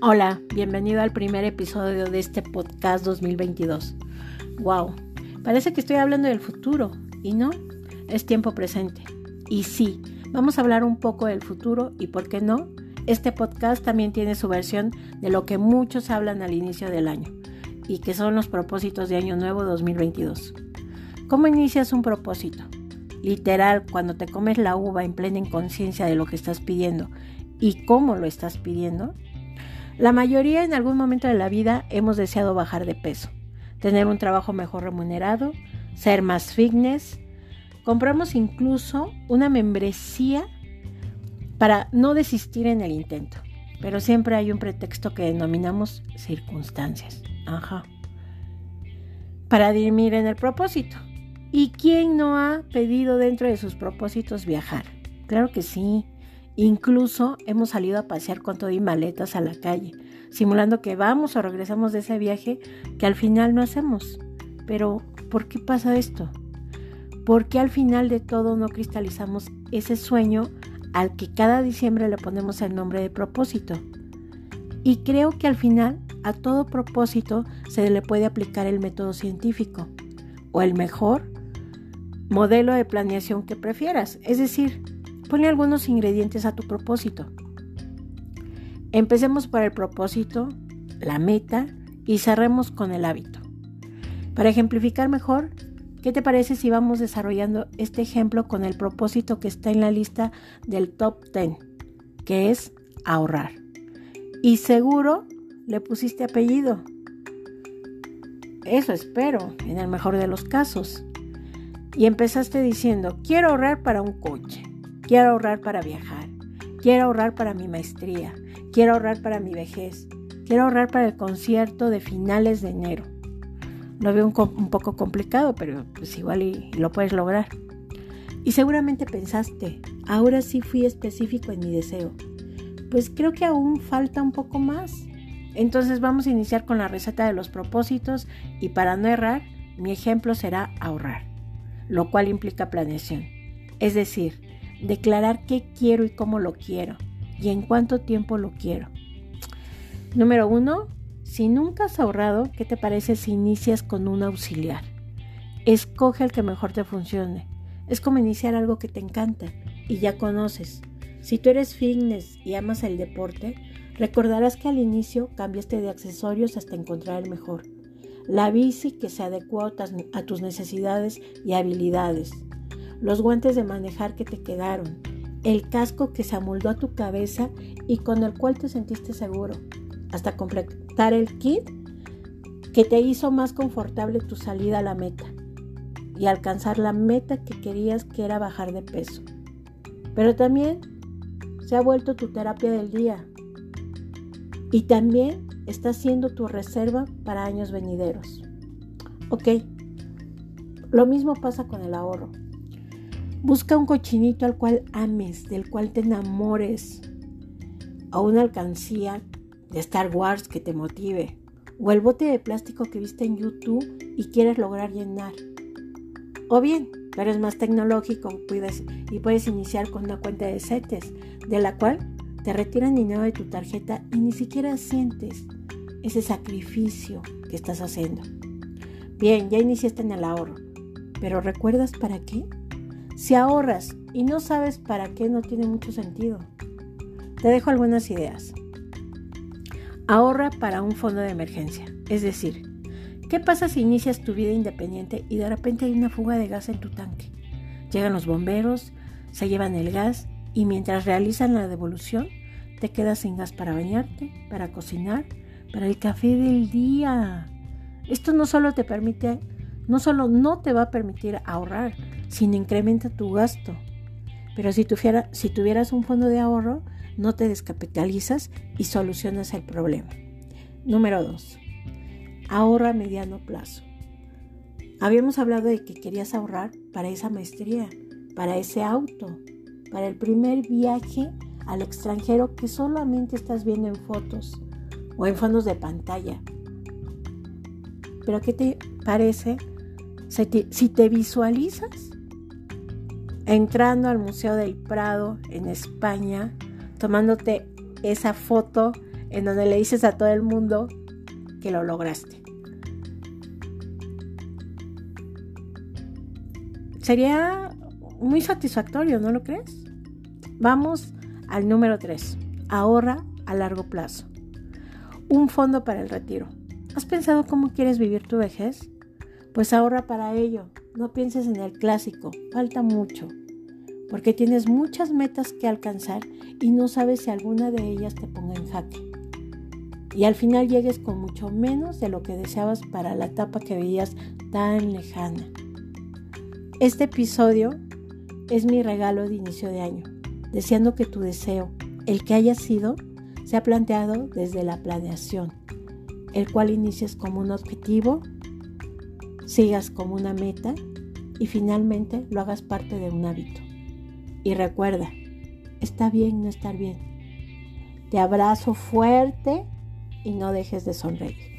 Hola, bienvenido al primer episodio de este podcast 2022. Wow, parece que estoy hablando del futuro y no, es tiempo presente. Y sí, vamos a hablar un poco del futuro y por qué no, este podcast también tiene su versión de lo que muchos hablan al inicio del año y que son los propósitos de Año Nuevo 2022. ¿Cómo inicias un propósito? Literal, cuando te comes la uva en plena inconsciencia de lo que estás pidiendo y cómo lo estás pidiendo, la mayoría en algún momento de la vida hemos deseado bajar de peso, tener un trabajo mejor remunerado, ser más fitness. Compramos incluso una membresía para no desistir en el intento, pero siempre hay un pretexto que denominamos circunstancias. Ajá. Para dirimir en el propósito. ¿Y quién no ha pedido dentro de sus propósitos viajar? Claro que sí. Incluso hemos salido a pasear con todo y maletas a la calle, simulando que vamos o regresamos de ese viaje que al final no hacemos. Pero, ¿por qué pasa esto? ¿Por qué al final de todo no cristalizamos ese sueño al que cada diciembre le ponemos el nombre de propósito? Y creo que al final a todo propósito se le puede aplicar el método científico o el mejor modelo de planeación que prefieras, es decir, Ponle algunos ingredientes a tu propósito. Empecemos por el propósito, la meta y cerremos con el hábito. Para ejemplificar mejor, ¿qué te parece si vamos desarrollando este ejemplo con el propósito que está en la lista del top 10, que es ahorrar? Y seguro le pusiste apellido. Eso espero, en el mejor de los casos. Y empezaste diciendo, quiero ahorrar para un coche. Quiero ahorrar para viajar. Quiero ahorrar para mi maestría. Quiero ahorrar para mi vejez. Quiero ahorrar para el concierto de finales de enero. Lo veo un, poco complicado, pero pues igual y lo puedes lograr. Y seguramente pensaste, ahora sí fui específico en mi deseo. Pues creo que aún falta un poco más. Entonces vamos a iniciar con la receta de los propósitos y para no errar, mi ejemplo será ahorrar, lo cual implica planeación. Es decir, declarar qué quiero y cómo lo quiero y en cuánto tiempo lo quiero. Número uno, si nunca has ahorrado, ¿qué te parece si inicias con un auxiliar? Escoge el que mejor te funcione. Es como iniciar algo que te encanta y ya conoces. Si tú eres fitness y amas el deporte, recordarás que al inicio cambiaste de accesorios hasta encontrar el mejor. La bici que se adecua a tus necesidades y habilidades los guantes de manejar que te quedaron, el casco que se amoldó a tu cabeza y con el cual te sentiste seguro, hasta completar el kit que te hizo más confortable tu salida a la meta y alcanzar la meta que querías que era bajar de peso. Pero también se ha vuelto tu terapia del día y también está siendo tu reserva para años venideros. Ok, lo mismo pasa con el ahorro. Busca un cochinito al cual ames, del cual te enamores, o una alcancía de Star Wars que te motive, o el bote de plástico que viste en YouTube y quieres lograr llenar. O bien, pero es más tecnológico puedes, y puedes iniciar con una cuenta de CETES, de la cual te retiran dinero de tu tarjeta y ni siquiera sientes ese sacrificio que estás haciendo. Bien, ya iniciaste en el ahorro, pero ¿recuerdas para qué? Si ahorras y no sabes para qué, no tiene mucho sentido. Te dejo algunas ideas. Ahorra para un fondo de emergencia. Es decir, ¿qué pasa si inicias tu vida independiente y de repente hay una fuga de gas en tu tanque? Llegan los bomberos, se llevan el gas y mientras realizan la devolución, te quedas sin gas para bañarte, para cocinar, para el café del día. Esto no solo te permite, no solo no te va a permitir ahorrar, sin incrementa tu gasto. Pero si, si tuvieras un fondo de ahorro, no te descapitalizas y solucionas el problema. Número 2. Ahorra a mediano plazo. Habíamos hablado de que querías ahorrar para esa maestría, para ese auto, para el primer viaje al extranjero que solamente estás viendo en fotos o en fondos de pantalla. Pero ¿qué te parece si te visualizas entrando al Museo del Prado en España, tomándote esa foto en donde le dices a todo el mundo que lo lograste. Sería muy satisfactorio, ¿no lo crees? Vamos al número 3. Ahorra a largo plazo. Un fondo para el retiro. ¿Has pensado cómo quieres vivir tu vejez? Pues ahorra para ello. No pienses en el clásico. Falta mucho. Porque tienes muchas metas que alcanzar y no sabes si alguna de ellas te ponga en jaque. Y al final llegues con mucho menos de lo que deseabas para la etapa que veías tan lejana. Este episodio es mi regalo de inicio de año, deseando que tu deseo, el que haya sido, sea planteado desde la planeación, el cual inicies como un objetivo, sigas como una meta y finalmente lo hagas parte de un hábito. Y recuerda, está bien no estar bien. Te abrazo fuerte y no dejes de sonreír.